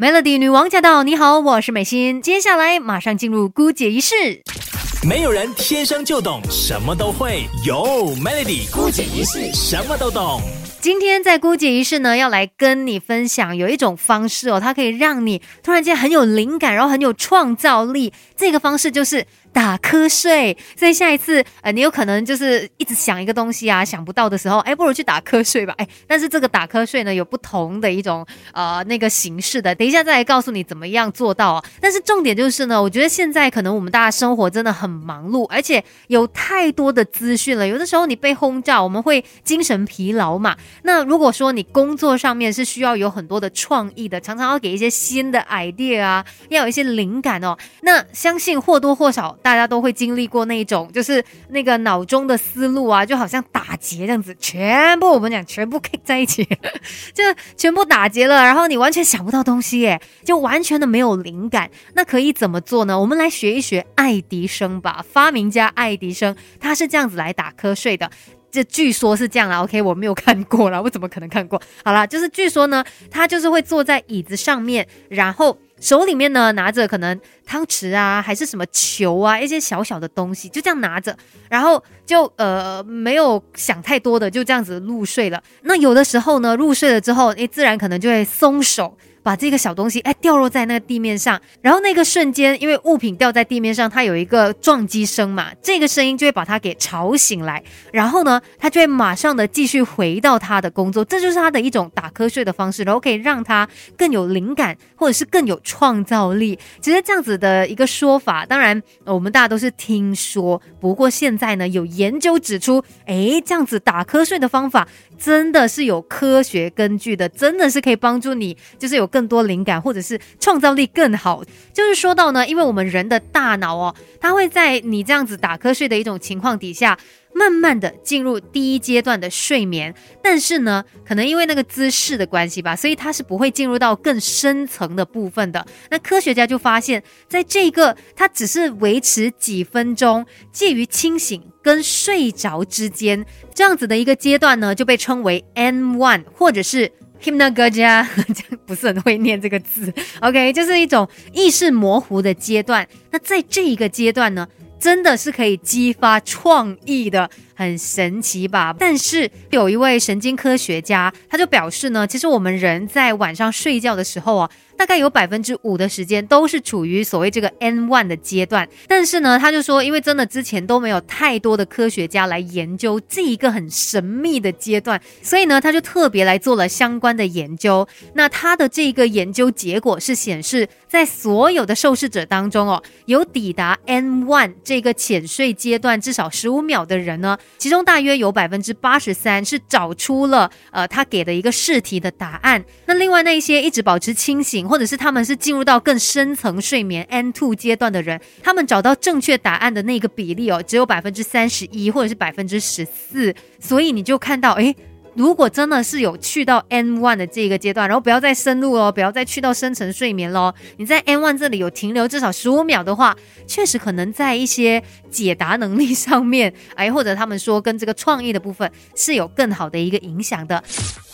Melody 女王驾到！你好，我是美心。接下来马上进入姑姐仪式。没有人天生就懂什么都会，有 Melody 姑姐仪式什么都懂。今天在姑姐仪式呢，要来跟你分享有一种方式哦，它可以让你突然间很有灵感，然后很有创造力。这个方式就是。打瞌睡，所以下一次，呃，你有可能就是一直想一个东西啊，想不到的时候，哎，不如去打瞌睡吧，哎，但是这个打瞌睡呢，有不同的一种呃那个形式的，等一下再来告诉你怎么样做到啊。但是重点就是呢，我觉得现在可能我们大家生活真的很忙碌，而且有太多的资讯了，有的时候你被轰炸，我们会精神疲劳嘛。那如果说你工作上面是需要有很多的创意的，常常要给一些新的 idea 啊，要有一些灵感哦，那相信或多或少。大家都会经历过那种，就是那个脑中的思路啊，就好像打结这样子，全部我们讲全部 k 在一起，就全部打结了，然后你完全想不到东西，耶，就完全的没有灵感。那可以怎么做呢？我们来学一学爱迪生吧，发明家爱迪生，他是这样子来打瞌睡的。这据说是这样啦 o k 我没有看过了，我怎么可能看过？好啦，就是据说呢，他就是会坐在椅子上面，然后。手里面呢拿着可能汤匙啊，还是什么球啊，一些小小的东西，就这样拿着，然后就呃没有想太多的，就这样子入睡了。那有的时候呢，入睡了之后，诶，自然可能就会松手。把这个小东西哎掉落在那个地面上，然后那个瞬间，因为物品掉在地面上，它有一个撞击声嘛，这个声音就会把它给吵醒来，然后呢，他就会马上的继续回到他的工作，这就是他的一种打瞌睡的方式，然后可以让他更有灵感，或者是更有创造力。其实这样子的一个说法，当然我们大家都是听说，不过现在呢有研究指出，哎，这样子打瞌睡的方法真的是有科学根据的，真的是可以帮助你，就是有更。多灵感，或者是创造力更好，就是说到呢，因为我们人的大脑哦，它会在你这样子打瞌睡的一种情况底下。慢慢的进入第一阶段的睡眠，但是呢，可能因为那个姿势的关系吧，所以它是不会进入到更深层的部分的。那科学家就发现，在这个它只是维持几分钟，介于清醒跟睡着之间这样子的一个阶段呢，就被称为 N one 或者是 Hypnagogia，不是很会念这个字。OK，就是一种意识模糊的阶段。那在这一个阶段呢？真的是可以激发创意的。很神奇吧？但是有一位神经科学家，他就表示呢，其实我们人在晚上睡觉的时候啊，大概有百分之五的时间都是处于所谓这个 N one 的阶段。但是呢，他就说，因为真的之前都没有太多的科学家来研究这一个很神秘的阶段，所以呢，他就特别来做了相关的研究。那他的这个研究结果是显示，在所有的受试者当中哦，有抵达 N one 这个浅睡阶段至少十五秒的人呢。其中大约有百分之八十三是找出了呃他给的一个试题的答案。那另外那一些一直保持清醒，或者是他们是进入到更深层睡眠 N two 阶段的人，他们找到正确答案的那个比例哦，只有百分之三十一或者是百分之十四。所以你就看到哎。如果真的是有去到 N one 的这个阶段，然后不要再深入哦，不要再去到深层睡眠喽。你在 N one 这里有停留至少十五秒的话，确实可能在一些解答能力上面，哎，或者他们说跟这个创意的部分是有更好的一个影响的。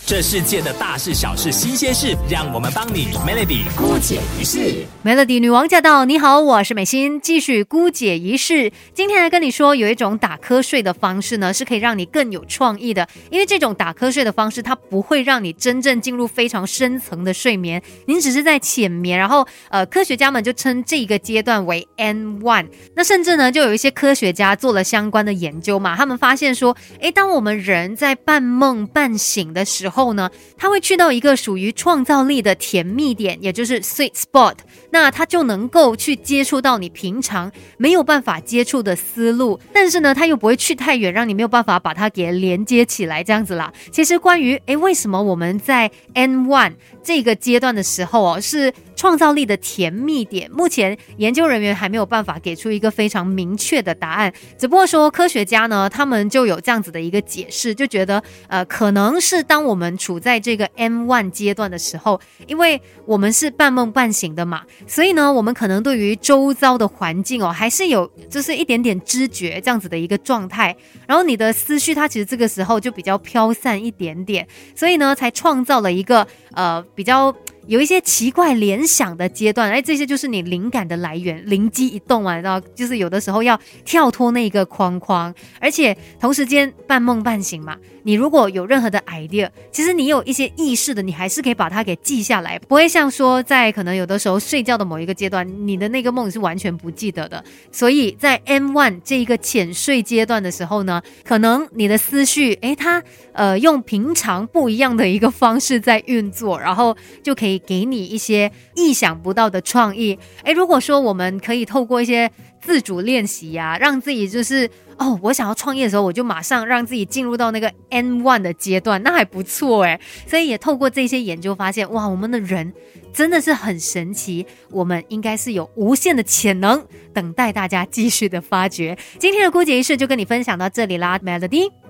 这世界的大事小事新鲜事，让我们帮你 Melody 姑解一世。Melody 女王驾到！你好，我是美心，继续姑解一世。今天来跟你说，有一种打瞌睡的方式呢，是可以让你更有创意的。因为这种打瞌睡的方式，它不会让你真正进入非常深层的睡眠，您只是在浅眠。然后，呃，科学家们就称这个阶段为 N one。那甚至呢，就有一些科学家做了相关的研究嘛，他们发现说，诶，当我们人在半梦半醒的时候，后呢，他会去到一个属于创造力的甜蜜点，也就是 sweet spot，那他就能够去接触到你平常没有办法接触的思路，但是呢，他又不会去太远，让你没有办法把它给连接起来，这样子啦。其实关于诶，为什么我们在 N one 这个阶段的时候哦，是创造力的甜蜜点，目前研究人员还没有办法给出一个非常明确的答案，只不过说科学家呢，他们就有这样子的一个解释，就觉得呃，可能是当我们处在这个 M one 阶段的时候，因为我们是半梦半醒的嘛，所以呢，我们可能对于周遭的环境哦，还是有就是一点点知觉这样子的一个状态。然后你的思绪它其实这个时候就比较飘散一点点，所以呢，才创造了一个呃比较。有一些奇怪联想的阶段，哎，这些就是你灵感的来源，灵机一动啊，然后就是有的时候要跳脱那个框框，而且同时间半梦半醒嘛。你如果有任何的 idea，其实你有一些意识的，你还是可以把它给记下来，不会像说在可能有的时候睡觉的某一个阶段，你的那个梦是完全不记得的。所以在 M one 这一个浅睡阶段的时候呢，可能你的思绪，诶，它呃用平常不一样的一个方式在运作，然后就可以给你一些意想不到的创意。诶，如果说我们可以透过一些自主练习呀，让自己就是哦，我想要创业的时候，我就马上让自己进入到那个 N one 的阶段，那还不错诶。所以也透过这些研究发现，哇，我们的人真的是很神奇，我们应该是有无限的潜能，等待大家继续的发掘。今天的姑姐仪式就跟你分享到这里啦，Melody。